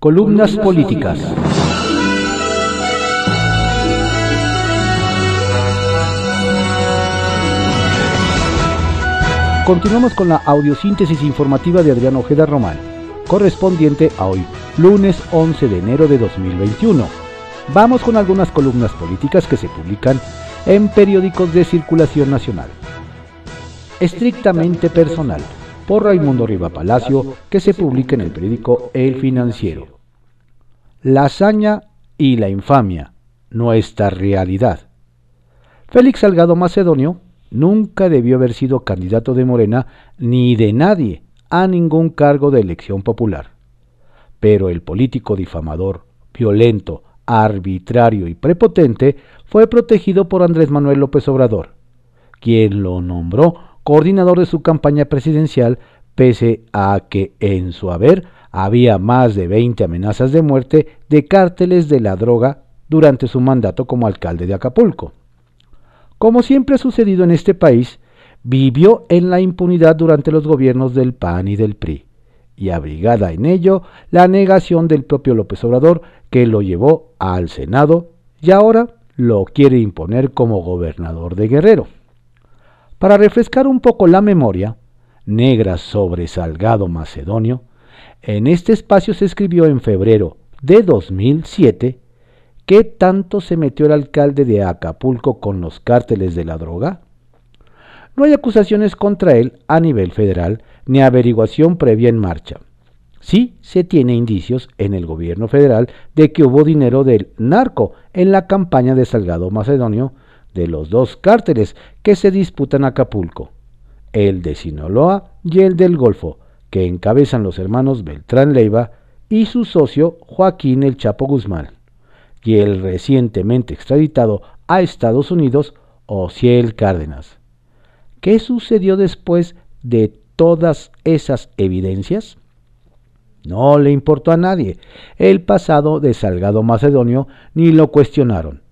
Columnas políticas. Continuamos con la audiosíntesis informativa de Adrián Ojeda Román, correspondiente a hoy, lunes 11 de enero de 2021. Vamos con algunas columnas políticas que se publican en periódicos de circulación nacional. Estrictamente personal, por Raimundo Riva Palacio, que se publica en el periódico El Financiero. La hazaña y la infamia, nuestra realidad. Félix Salgado Macedonio nunca debió haber sido candidato de Morena ni de nadie a ningún cargo de elección popular. Pero el político difamador, violento, arbitrario y prepotente fue protegido por Andrés Manuel López Obrador, quien lo nombró coordinador de su campaña presidencial pese a que en su haber había más de 20 amenazas de muerte de cárteles de la droga durante su mandato como alcalde de Acapulco. Como siempre ha sucedido en este país, vivió en la impunidad durante los gobiernos del PAN y del PRI, y abrigada en ello la negación del propio López Obrador que lo llevó al Senado y ahora lo quiere imponer como gobernador de Guerrero. Para refrescar un poco la memoria, negra sobre Salgado Macedonio, en este espacio se escribió en febrero de 2007 ¿Qué tanto se metió el alcalde de Acapulco con los cárteles de la droga? No hay acusaciones contra él a nivel federal ni averiguación previa en marcha. Sí se tiene indicios en el gobierno federal de que hubo dinero del narco en la campaña de Salgado Macedonio de los dos cárteles que se disputan Acapulco, el de Sinaloa y el del Golfo, que encabezan los hermanos Beltrán Leiva y su socio Joaquín El Chapo Guzmán y el recientemente extraditado a Estados Unidos, Ociel Cárdenas. ¿Qué sucedió después de todas esas evidencias? No le importó a nadie el pasado de Salgado Macedonio ni lo cuestionaron.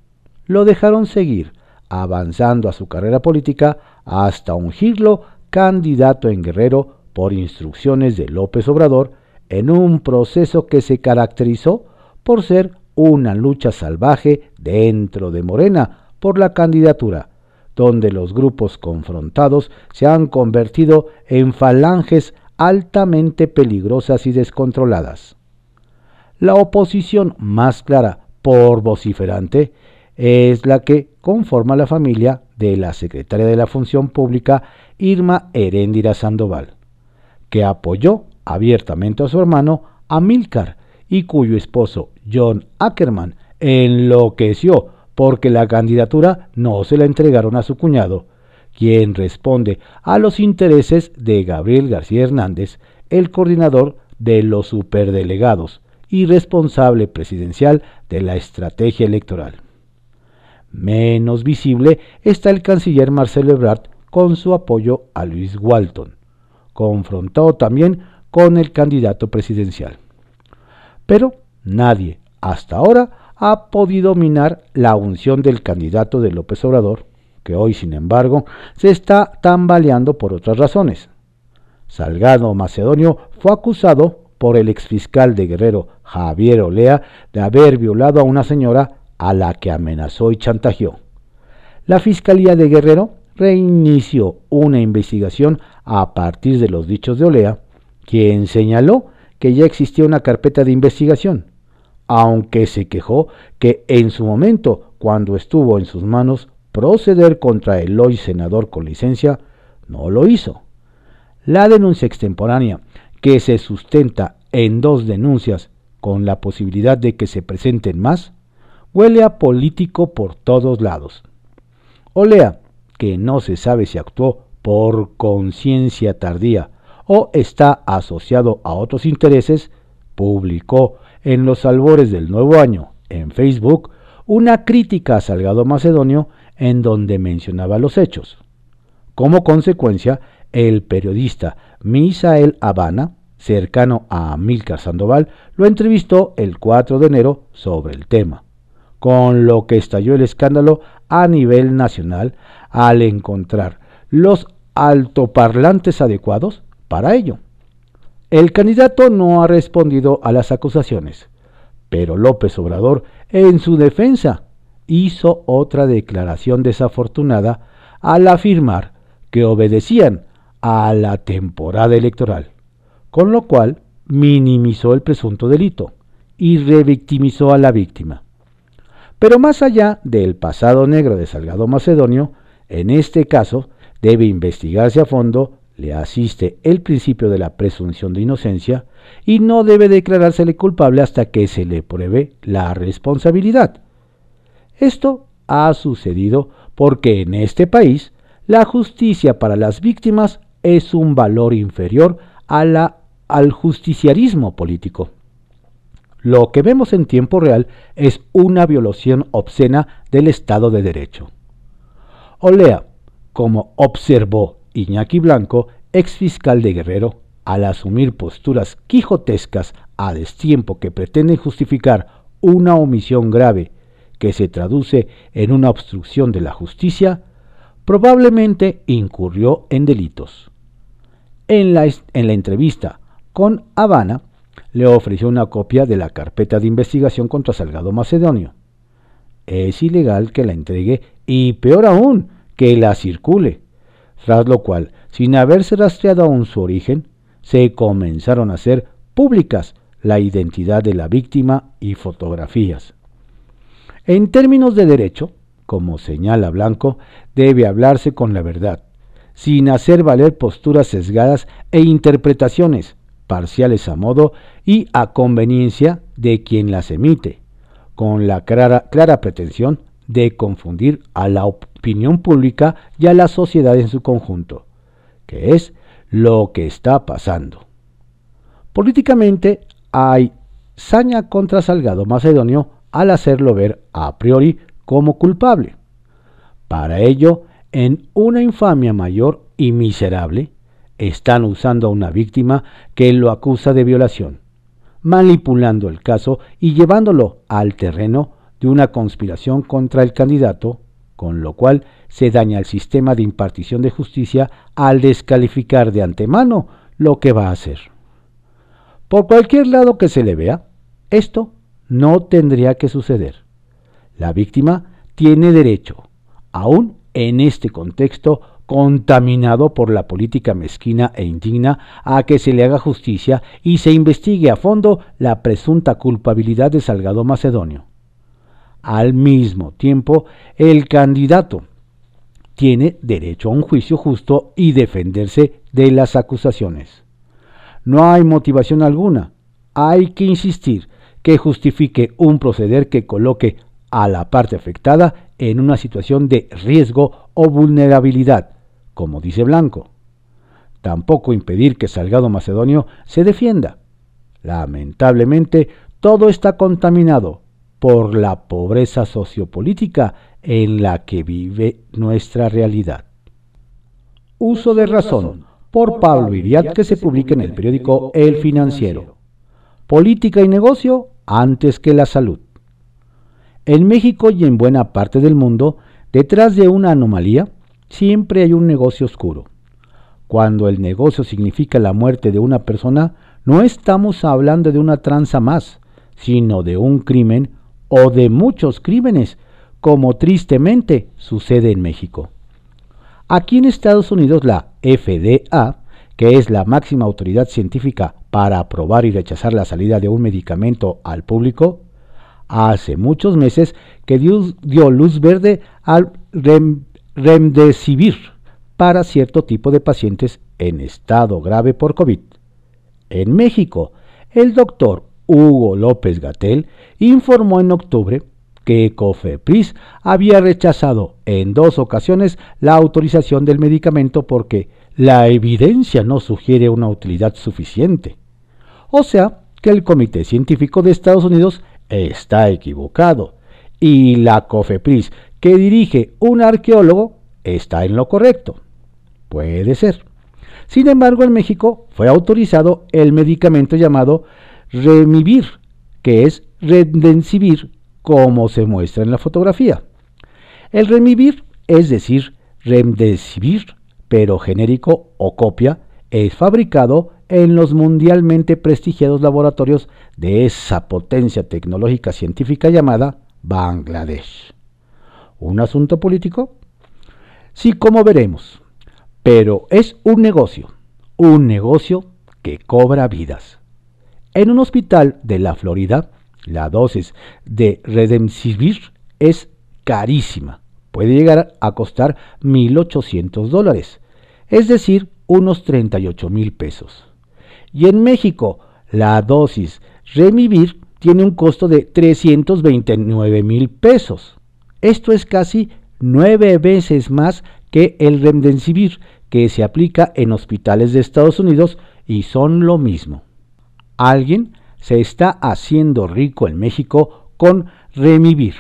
Lo dejaron seguir, avanzando a su carrera política hasta ungirlo candidato en Guerrero por instrucciones de López Obrador en un proceso que se caracterizó por ser una lucha salvaje dentro de Morena por la candidatura, donde los grupos confrontados se han convertido en falanges altamente peligrosas y descontroladas. La oposición más clara por vociferante es la que conforma la familia de la secretaria de la Función Pública Irma Heréndira Sandoval, que apoyó abiertamente a su hermano Amílcar y cuyo esposo John Ackerman enloqueció porque la candidatura no se la entregaron a su cuñado, quien responde a los intereses de Gabriel García Hernández, el coordinador de los superdelegados y responsable presidencial de la estrategia electoral. Menos visible está el canciller Marcelo Ebrard con su apoyo a Luis Walton, confrontado también con el candidato presidencial. Pero nadie, hasta ahora, ha podido minar la unción del candidato de López Obrador, que hoy, sin embargo, se está tambaleando por otras razones. Salgado Macedonio fue acusado por el exfiscal de Guerrero, Javier Olea, de haber violado a una señora a la que amenazó y chantajeó. La Fiscalía de Guerrero reinició una investigación a partir de los dichos de Olea, quien señaló que ya existía una carpeta de investigación, aunque se quejó que en su momento, cuando estuvo en sus manos proceder contra el hoy senador con licencia, no lo hizo. La denuncia extemporánea, que se sustenta en dos denuncias con la posibilidad de que se presenten más, huele a político por todos lados. Olea, que no se sabe si actuó por conciencia tardía o está asociado a otros intereses, publicó en los albores del nuevo año en Facebook una crítica a Salgado Macedonio en donde mencionaba los hechos. Como consecuencia, el periodista Misael Habana, cercano a Amílcar Sandoval, lo entrevistó el 4 de enero sobre el tema, con lo que estalló el escándalo a nivel nacional al encontrar los altoparlantes adecuados para ello. El candidato no ha respondido a las acusaciones, pero López Obrador, en su defensa, hizo otra declaración desafortunada al afirmar que obedecían a la temporada electoral, con lo cual minimizó el presunto delito y revictimizó a la víctima. Pero más allá del pasado negro de Salgado Macedonio, en este caso debe investigarse a fondo, le asiste el principio de la presunción de inocencia y no debe declarársele culpable hasta que se le pruebe la responsabilidad. Esto ha sucedido porque en este país la justicia para las víctimas es un valor inferior a la, al justiciarismo político. Lo que vemos en tiempo real es una violación obscena del Estado de Derecho. Olea, como observó Iñaki Blanco, ex fiscal de Guerrero, al asumir posturas quijotescas a destiempo que pretenden justificar una omisión grave que se traduce en una obstrucción de la justicia, probablemente incurrió en delitos. En la, en la entrevista con Habana, le ofreció una copia de la carpeta de investigación contra Salgado Macedonio. Es ilegal que la entregue y peor aún, que la circule, tras lo cual, sin haberse rastreado aún su origen, se comenzaron a hacer públicas la identidad de la víctima y fotografías. En términos de derecho, como señala Blanco, debe hablarse con la verdad, sin hacer valer posturas sesgadas e interpretaciones parciales a modo y a conveniencia de quien las emite, con la clara, pretensión de confundir a la opinión pública y a la sociedad en su conjunto, que es lo que está pasando. Políticamente hay saña contra Salgado Macedonio al hacerlo ver a priori como culpable. Para ello, en una infamia mayor y miserable, están usando a una víctima que lo acusa de violación, manipulando el caso y llevándolo al terreno de una conspiración contra el candidato, con lo cual se daña el sistema de impartición de justicia al descalificar de antemano lo que va a hacer. Por cualquier lado que se le vea, esto no tendría que suceder. La víctima tiene derecho, aún en este contexto contaminado por la política mezquina e indigna, a que se le haga justicia y se investigue a fondo la presunta culpabilidad de Salgado Macedonio. Al mismo tiempo, el candidato tiene derecho a un juicio justo y defenderse de las acusaciones. No hay motivación alguna, hay que insistir que justifique un proceder que coloque a la parte afectada en una situación de riesgo o vulnerabilidad, como dice Blanco. Tampoco impedir que Salgado Macedonio se defienda. Lamentablemente, todo está contaminado por la pobreza sociopolítica en la que vive nuestra realidad. Uso de razón por Pablo Iriat que se publica en el periódico El Financiero. Política y negocio antes que la salud. En México y en buena parte del mundo, detrás de una anomalía, siempre hay un negocio oscuro. Cuando el negocio significa la muerte de una persona, no estamos hablando de una tranza más, sino de un crimen o de muchos crímenes, como tristemente sucede en México. Aquí en Estados Unidos la FDA, que es la máxima autoridad científica para aprobar y rechazar la salida de un medicamento al público, hace muchos meses que dio, luz verde al remdesivir para cierto tipo de pacientes en estado grave por COVID. En México, el doctor Hugo López Gatel informó en octubre que Cofepris había rechazado en dos ocasiones la autorización del medicamento porque la evidencia no sugiere una utilidad suficiente. O sea, que el Comité Científico de Estados Unidos está equivocado y la COFEPRIS que dirige un arqueólogo está en lo correcto. Puede ser. Sin embargo, en México fue autorizado el medicamento llamado Remivir, que es Remdesivir, como se muestra en la fotografía. El Remivir, es decir, Remdesivir, pero genérico o copia, es fabricado en los mundialmente prestigiados laboratorios de esa potencia tecnológica científica llamada Bangladesh. ¿Un asunto político? Sí, como veremos. Pero es un negocio, un negocio que cobra vidas. En un hospital de la Florida, la dosis de Redemsivir es carísima. Puede llegar a costar 1.800 dólares, es decir, unos 38 mil pesos. Y en México, la dosis Remivir tiene un costo de 329 mil pesos. Esto es casi nueve veces más que el Remdesivir que se aplica en hospitales de Estados Unidos y son lo mismo. Alguien se está haciendo rico en México con Remivir,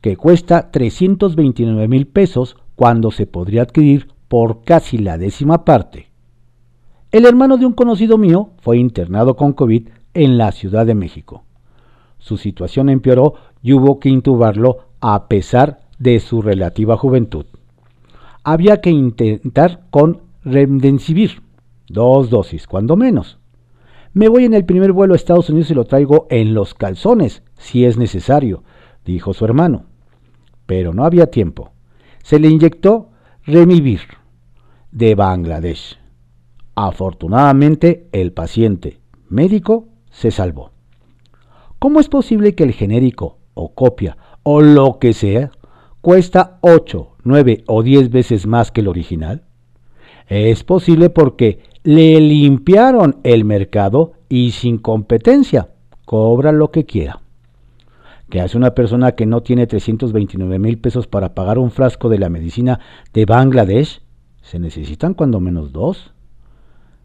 que cuesta 329 mil pesos cuando se podría adquirir por casi la décima parte. El hermano de un conocido mío fue internado con COVID en la Ciudad de México. Su situación empeoró y hubo que intubarlo a pesar de su relativa juventud. Había que intentar con Remdesivir, dos dosis, cuando menos. Me voy en el primer vuelo a Estados Unidos y lo traigo en los calzones, si es necesario, dijo su hermano. Pero no había tiempo. Se le inyectó Remivir de Bangladesh. Afortunadamente, el paciente médico se salvó. ¿Cómo es posible que el genérico o copia o lo que sea cuesta 8, 9 o 10 veces más que el original? Es posible porque le limpiaron el mercado y sin competencia cobra lo que quiera. ¿Qué hace una persona que no tiene 329 mil pesos para pagar un frasco de la medicina de Bangladesh? Se necesitan cuando menos dos.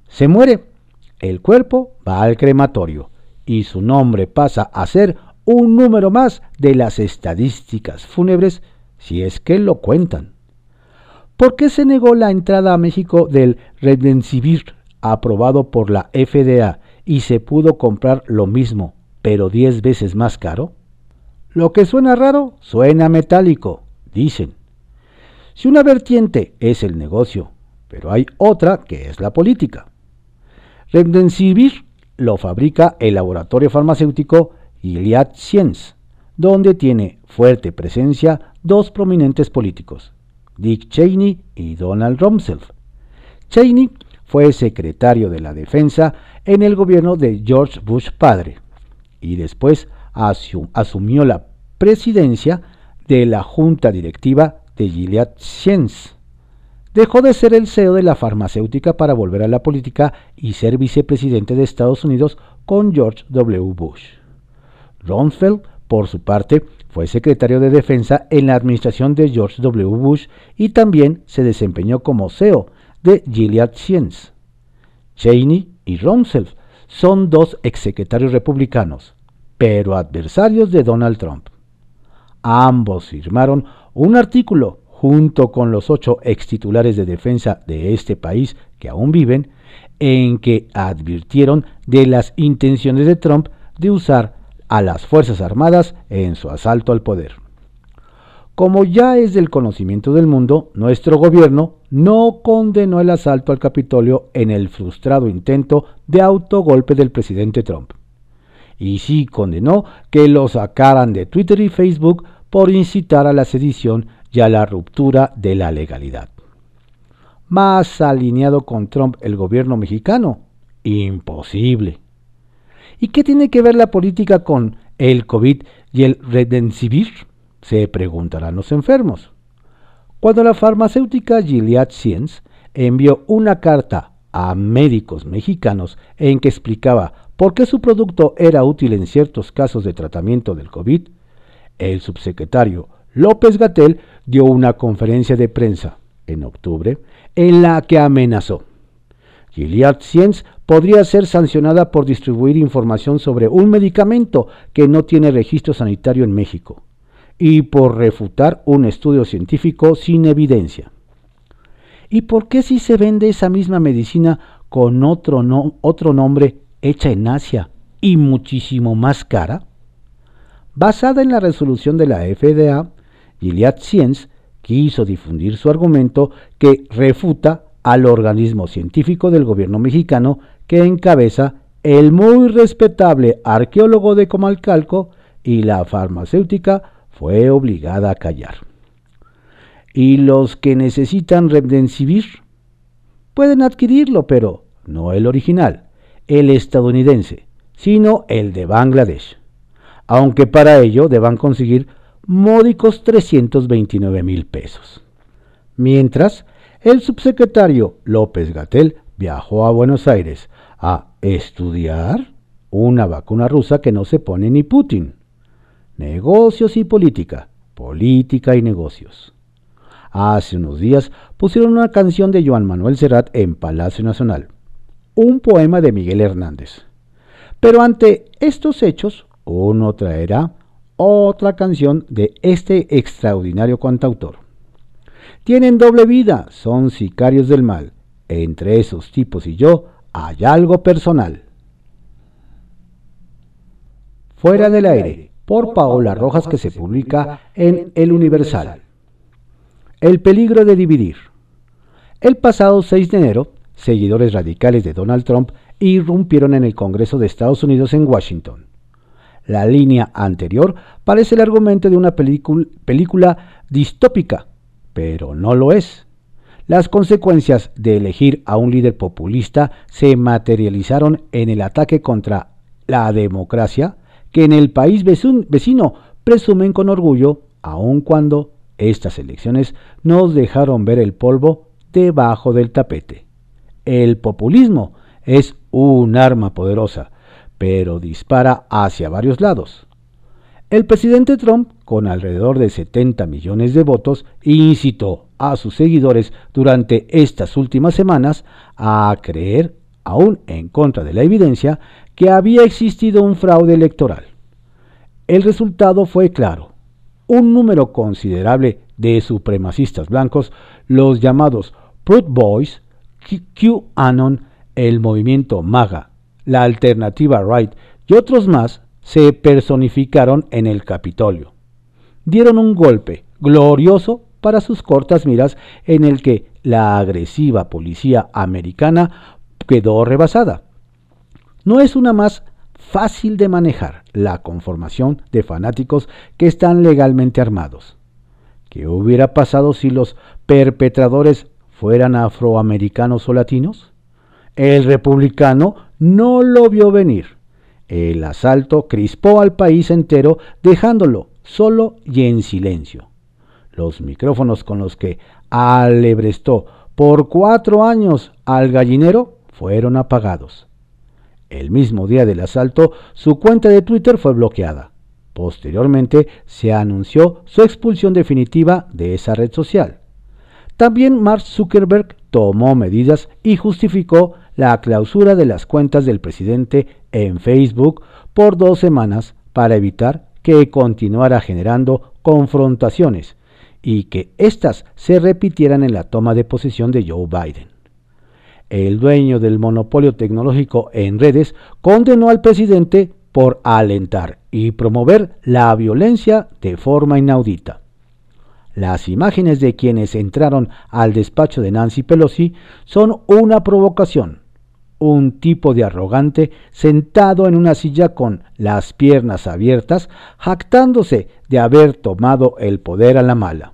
Se muere. El cuerpo va al crematorio y su nombre pasa a ser un número más de las estadísticas fúnebres si es que lo cuentan. ¿Por qué se negó la entrada a México del Redensivir aprobado por la FDA y se pudo comprar lo mismo, pero 10 veces más caro? Lo que suena raro, suena metálico, dicen. Si una vertiente es el negocio, pero hay otra que es la política. Remdesivir lo fabrica el laboratorio farmacéutico Gilead Science, donde tiene fuerte presencia dos prominentes políticos, Dick Cheney y Donald Rumsfeld. Cheney fue secretario de la Defensa en el gobierno de George Bush padre y después asumió la presidencia de la junta directiva de Gilead Science. Dejó de ser el CEO de la farmacéutica para volver a la política y ser vicepresidente de Estados Unidos con George W. Bush. Rumsfeld, por su parte, fue secretario de Defensa en la administración de George W. Bush y también se desempeñó como CEO de Gilead Science. Cheney y Rumsfeld son dos exsecretarios republicanos, pero adversarios de Donald Trump. Ambos firmaron un artículo junto con los ocho ex titulares de defensa de este país que aún viven, en que advirtieron de las intenciones de Trump de usar a las Fuerzas Armadas en su asalto al poder. Como ya es del conocimiento del mundo, nuestro gobierno no condenó el asalto al Capitolio en el frustrado intento de autogolpe del presidente Trump. Y sí condenó que lo sacaran de Twitter y Facebook por incitar a la sedición y a la ruptura de la legalidad. Más alineado con Trump el gobierno mexicano, imposible. ¿Y qué tiene que ver la política con el COVID y el Redensivir? Se preguntarán los enfermos. Cuando la farmacéutica Gilead Science envió una carta a médicos mexicanos en que explicaba por qué su producto era útil en ciertos casos de tratamiento del COVID, el subsecretario López Gatel dio una conferencia de prensa en octubre en la que amenazó. Gilead Science podría ser sancionada por distribuir información sobre un medicamento que no tiene registro sanitario en México y por refutar un estudio científico sin evidencia. ¿Y por qué si se vende esa misma medicina con otro, otro nombre hecha en Asia y muchísimo más cara? Basada en la resolución de la FDA, Gilead Science quiso difundir su argumento que refuta al organismo científico del gobierno mexicano que encabeza el muy respetable arqueólogo de Comalcalco y la farmacéutica fue obligada a callar. ¿Y los que necesitan Remdesivir? Pueden adquirirlo, pero no el original, el estadounidense, sino el de Bangladesh, aunque para ello deban conseguir módicos 329 mil pesos. Mientras, el subsecretario López Gatel viajó a Buenos Aires a estudiar una vacuna rusa que no se pone ni Putin. Negocios y política, política y negocios. Hace unos días pusieron una canción de Joan Manuel Serrat en Palacio Nacional, un poema de Miguel Hernández. Pero ante estos hechos, uno traerá otra canción de este extraordinario cantautor. Tienen doble vida, son sicarios del mal. Entre esos tipos y yo hay algo personal. Fuera del aire, por Paola Rojas que se publica en El Universal. El peligro de dividir. El pasado 6 de enero, seguidores radicales de Donald Trump irrumpieron en el Congreso de Estados Unidos en Washington. La línea anterior parece el argumento de una película distópica, pero no lo es. Las consecuencias de elegir a un líder populista se materializaron en el ataque contra la democracia que en el país vecino presumen con orgullo, aun cuando estas elecciones nos dejaron ver el polvo debajo del tapete. El populismo es un arma poderosa, pero dispara hacia varios lados. El presidente Trump, con alrededor de 70 millones de votos, incitó a sus seguidores durante estas últimas semanas a creer, aún en contra de la evidencia, que había existido un fraude electoral. El resultado fue claro. Un número considerable de supremacistas blancos, los llamados Proud Boys, QAnon, el movimiento MAGA, la alternativa Right y otros más, se personificaron en el Capitolio. Dieron un golpe glorioso para sus cortas miras en el que la agresiva policía americana quedó rebasada. No es una más fácil de manejar la conformación de fanáticos que están legalmente armados. ¿Qué hubiera pasado si los perpetradores fueran afroamericanos o latinos? El republicano no lo vio venir el asalto crispó al país entero, dejándolo solo y en silencio. Los micrófonos con los que alebrestó por cuatro años al gallinero fueron apagados. El mismo día del asalto, su cuenta de Twitter fue bloqueada. Posteriormente se anunció su expulsión definitiva de esa red social. También Mark Zuckerberg tomó medidas y justificó la clausura de las cuentas del presidente en Facebook por dos semanas para evitar que continuara generando confrontaciones y que éstas se repitieran en la toma de posesión de Joe Biden. El dueño del monopolio tecnológico en redes condenó al presidente por alentar y promover la violencia de forma inaudita. Las imágenes de quienes entraron al despacho de Nancy Pelosi son una provocación un tipo de arrogante sentado en una silla con las piernas abiertas, jactándose de haber tomado el poder a la mala.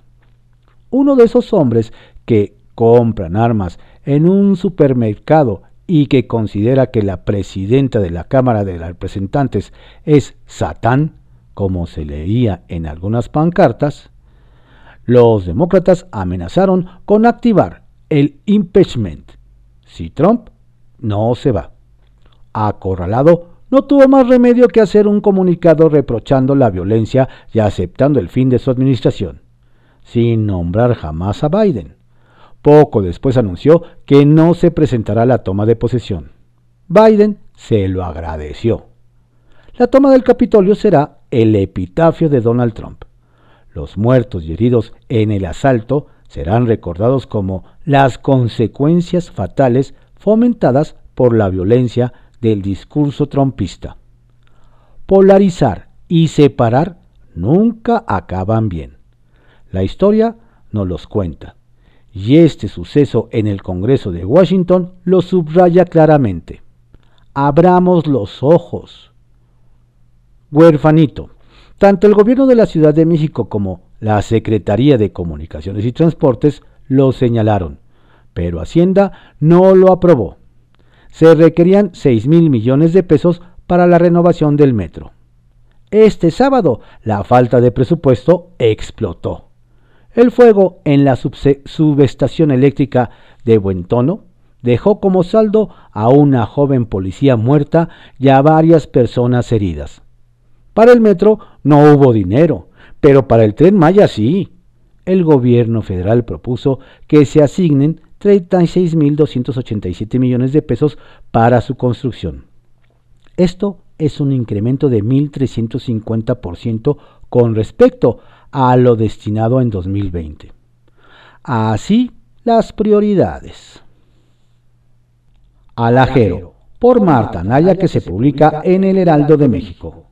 Uno de esos hombres que compran armas en un supermercado y que considera que la presidenta de la Cámara de Representantes es Satán, como se leía en algunas pancartas, los demócratas amenazaron con activar el impeachment si Trump no se va. Acorralado, no tuvo más remedio que hacer un comunicado reprochando la violencia y aceptando el fin de su administración, sin nombrar jamás a Biden. Poco después anunció que no se presentará la toma de posesión. Biden se lo agradeció. La toma del Capitolio será el epitafio de Donald Trump. Los muertos y heridos en el asalto serán recordados como las consecuencias fatales fomentadas por la violencia del discurso trompista. Polarizar y separar nunca acaban bien. La historia nos los cuenta, y este suceso en el Congreso de Washington lo subraya claramente. abramos los ojos. Huerfanito. Tanto el gobierno de la Ciudad de México como la Secretaría de Comunicaciones y Transportes lo señalaron, pero Hacienda no lo aprobó. Se requerían 6 mil millones de pesos para la renovación del metro. Este sábado, la falta de presupuesto explotó. El fuego en la subestación eléctrica de Buen Tono dejó como saldo a una joven policía muerta y a varias personas heridas. Para el metro no hubo dinero, pero para el tren Maya sí. El gobierno federal propuso que se asignen 36.287 millones de pesos para su construcción. Esto es un incremento de 1.350% con respecto a lo destinado en 2020. Así las prioridades. Alajero, por Marta Naya, que se publica en el Heraldo de México.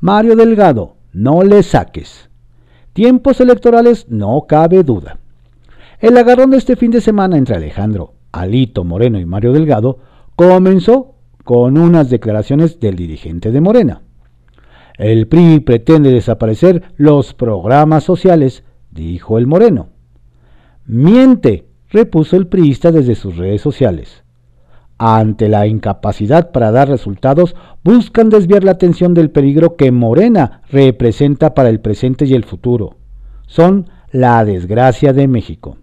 Mario Delgado, no le saques. Tiempos electorales, no cabe duda. El agarrón de este fin de semana entre Alejandro, Alito Moreno y Mario Delgado comenzó con unas declaraciones del dirigente de Morena. El PRI pretende desaparecer los programas sociales, dijo el Moreno. Miente, repuso el priista desde sus redes sociales ante la incapacidad para dar resultados, buscan desviar la atención del peligro que Morena representa para el presente y el futuro. Son la desgracia de México.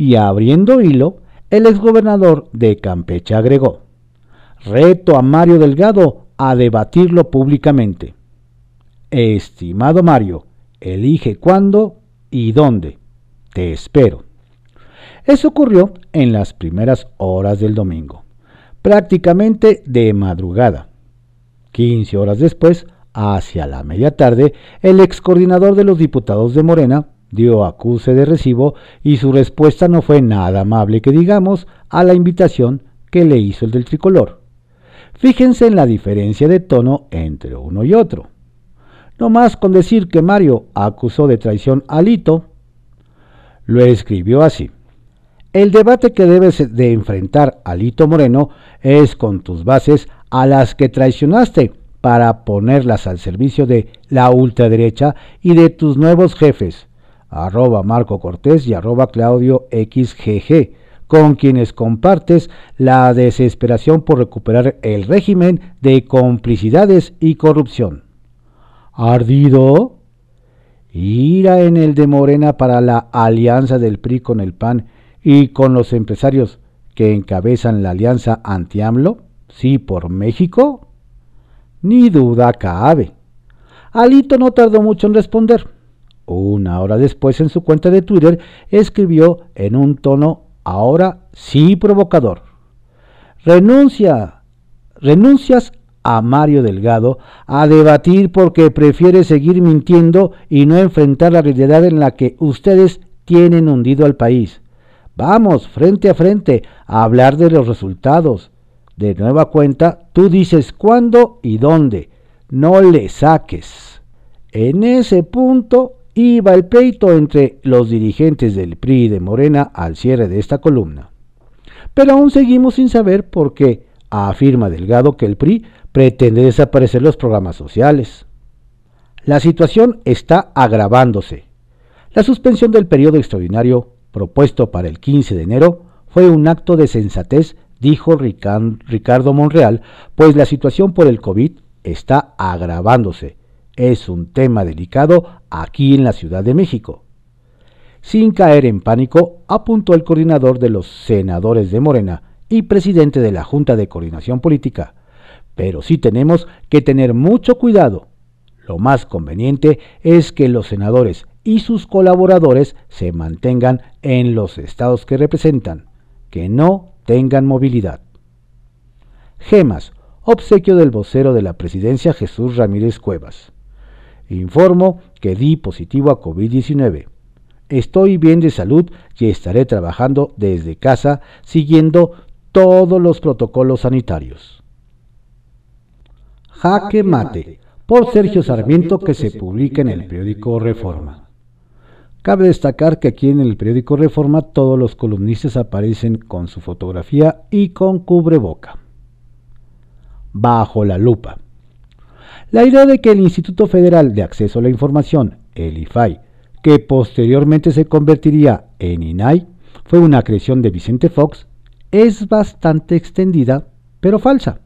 Y abriendo hilo, el exgobernador de Campeche agregó, reto a Mario Delgado a debatirlo públicamente. Estimado Mario, elige cuándo y dónde. Te espero. Eso ocurrió en las primeras horas del domingo, prácticamente de madrugada. 15 horas después, hacia la media tarde, el ex coordinador de los diputados de Morena dio acuse de recibo y su respuesta no fue nada amable que digamos a la invitación que le hizo el del tricolor. Fíjense en la diferencia de tono entre uno y otro. No más con decir que Mario acusó de traición a Lito, lo escribió así. El debate que debes de enfrentar, Alito Moreno, es con tus bases a las que traicionaste para ponerlas al servicio de la ultraderecha y de tus nuevos jefes, arroba Marco Cortés y arroba Claudio XGG, con quienes compartes la desesperación por recuperar el régimen de complicidades y corrupción. ¿Ardido? Ira en el de Morena para la alianza del PRI con el PAN y con los empresarios que encabezan la alianza anti-AMLO, sí por México, ni duda cabe. Alito no tardó mucho en responder. Una hora después en su cuenta de Twitter escribió en un tono ahora sí provocador. Renuncia, renuncias a Mario Delgado a debatir porque prefiere seguir mintiendo y no enfrentar la realidad en la que ustedes tienen hundido al país. Vamos frente a frente a hablar de los resultados. De nueva cuenta, tú dices cuándo y dónde. No le saques. En ese punto iba el pleito entre los dirigentes del PRI y de Morena al cierre de esta columna. Pero aún seguimos sin saber por qué afirma Delgado que el PRI pretende desaparecer los programas sociales. La situación está agravándose. La suspensión del periodo extraordinario propuesto para el 15 de enero, fue un acto de sensatez, dijo Ricardo Monreal, pues la situación por el COVID está agravándose. Es un tema delicado aquí en la Ciudad de México. Sin caer en pánico, apuntó el coordinador de los senadores de Morena y presidente de la Junta de Coordinación Política. Pero sí tenemos que tener mucho cuidado. Lo más conveniente es que los senadores y sus colaboradores se mantengan en los estados que representan, que no tengan movilidad. Gemas, obsequio del vocero de la presidencia Jesús Ramírez Cuevas. Informo que di positivo a COVID-19. Estoy bien de salud y estaré trabajando desde casa siguiendo todos los protocolos sanitarios. Jaque Mate, por Sergio Sarmiento que se publica en el periódico Reforma. Cabe destacar que aquí en el periódico Reforma todos los columnistas aparecen con su fotografía y con cubreboca. bajo la lupa. La idea de que el Instituto Federal de Acceso a la Información, el IFAI, que posteriormente se convertiría en INAI, fue una creación de Vicente Fox, es bastante extendida, pero falsa.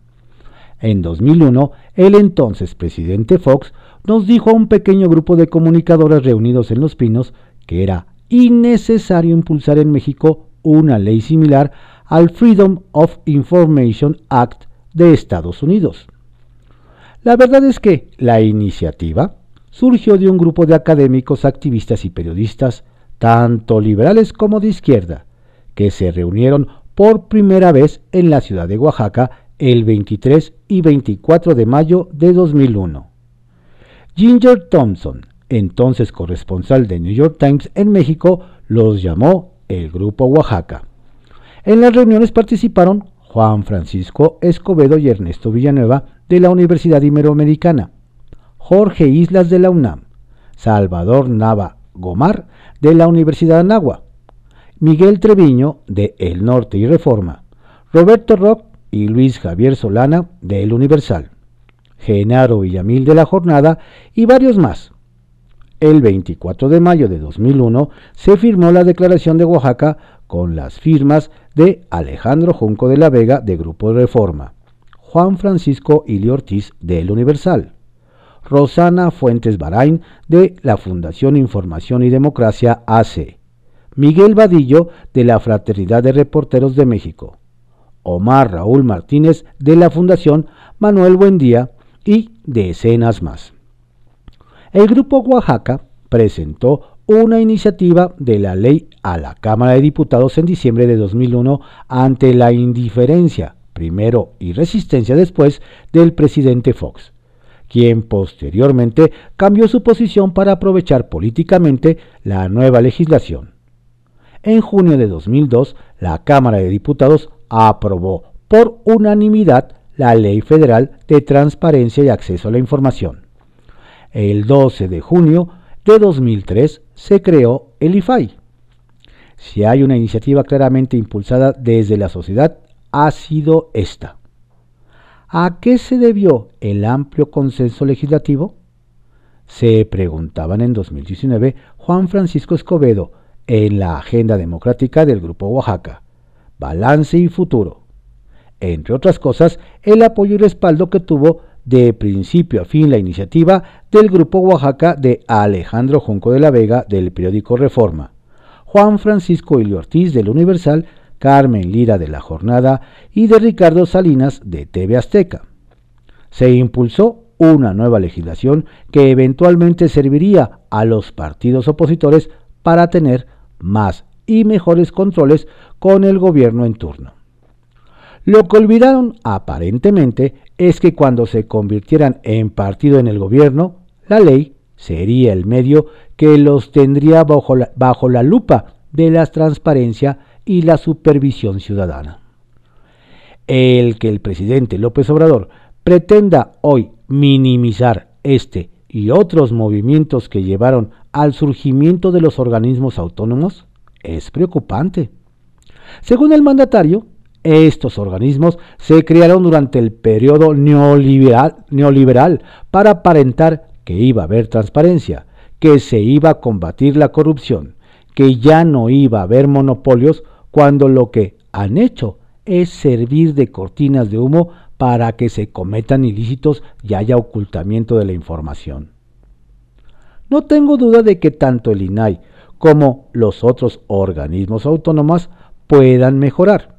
En 2001, el entonces presidente Fox nos dijo a un pequeño grupo de comunicadores reunidos en Los Pinos que era innecesario impulsar en México una ley similar al Freedom of Information Act de Estados Unidos. La verdad es que la iniciativa surgió de un grupo de académicos, activistas y periodistas, tanto liberales como de izquierda, que se reunieron por primera vez en la ciudad de Oaxaca el 23 y 24 de mayo de 2001. Ginger Thompson, entonces corresponsal de New York Times en México, los llamó el Grupo Oaxaca. En las reuniones participaron Juan Francisco Escobedo y Ernesto Villanueva de la Universidad Iberoamericana, Jorge Islas de la UNAM, Salvador Nava Gomar de la Universidad Anáhuac, Miguel Treviño de El Norte y Reforma, Roberto Rock y Luis Javier Solana de El Universal, Genaro Villamil de la Jornada y varios más. El 24 de mayo de 2001 se firmó la Declaración de Oaxaca con las firmas de Alejandro Junco de la Vega de Grupo Reforma, Juan Francisco Ili Ortiz de Universal, Rosana Fuentes Barain de la Fundación Información y Democracia AC, Miguel Vadillo de la Fraternidad de Reporteros de México, Omar Raúl Martínez de la Fundación Manuel Buendía y decenas más. El Grupo Oaxaca presentó una iniciativa de la ley a la Cámara de Diputados en diciembre de 2001 ante la indiferencia, primero, y resistencia después, del presidente Fox, quien posteriormente cambió su posición para aprovechar políticamente la nueva legislación. En junio de 2002, la Cámara de Diputados aprobó por unanimidad la Ley Federal de Transparencia y Acceso a la Información. El 12 de junio de 2003 se creó el IFAI. Si hay una iniciativa claramente impulsada desde la sociedad, ha sido esta. ¿A qué se debió el amplio consenso legislativo? Se preguntaban en 2019 Juan Francisco Escobedo en la Agenda Democrática del Grupo Oaxaca, Balance y Futuro. Entre otras cosas, el apoyo y respaldo que tuvo de principio a fin la iniciativa del Grupo Oaxaca de Alejandro Junco de la Vega del periódico Reforma, Juan Francisco Ilio Ortiz del Universal, Carmen Lira de La Jornada y de Ricardo Salinas de TV Azteca. Se impulsó una nueva legislación que eventualmente serviría a los partidos opositores para tener más y mejores controles con el gobierno en turno. Lo que olvidaron aparentemente es que cuando se convirtieran en partido en el gobierno, la ley sería el medio que los tendría bajo la, bajo la lupa de la transparencia y la supervisión ciudadana. El que el presidente López Obrador pretenda hoy minimizar este y otros movimientos que llevaron al surgimiento de los organismos autónomos es preocupante. Según el mandatario, estos organismos se crearon durante el periodo neoliberal, neoliberal para aparentar que iba a haber transparencia, que se iba a combatir la corrupción, que ya no iba a haber monopolios cuando lo que han hecho es servir de cortinas de humo para que se cometan ilícitos y haya ocultamiento de la información. No tengo duda de que tanto el INAI como los otros organismos autónomos puedan mejorar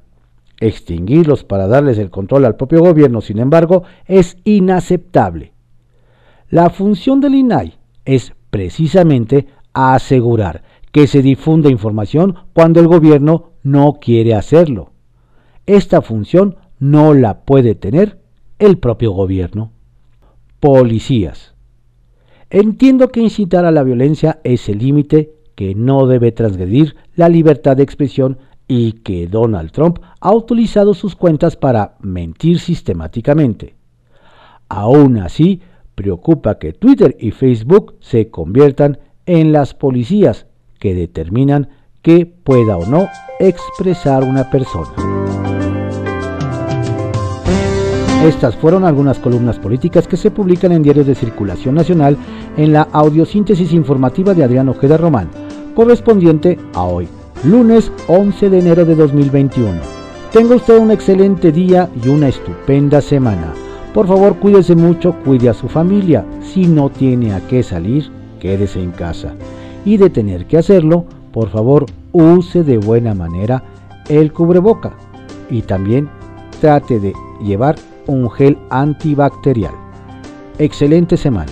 Extinguirlos para darles el control al propio gobierno, sin embargo, es inaceptable. La función del INAI es precisamente asegurar que se difunda información cuando el gobierno no quiere hacerlo. Esta función no la puede tener el propio gobierno. Policías. Entiendo que incitar a la violencia es el límite que no debe transgredir la libertad de expresión y que Donald Trump ha utilizado sus cuentas para mentir sistemáticamente. Aún así, preocupa que Twitter y Facebook se conviertan en las policías que determinan qué pueda o no expresar una persona. Estas fueron algunas columnas políticas que se publican en diarios de circulación nacional en la audiosíntesis informativa de Adrián Ojeda Román, correspondiente a hoy, lunes 11 de enero de 2021. Tenga usted un excelente día y una estupenda semana. Por favor, cuídese mucho, cuide a su familia. Si no tiene a qué salir, quédese en casa. Y de tener que hacerlo, por favor, use de buena manera el cubreboca. Y también trate de llevar un gel antibacterial. Excelente semana.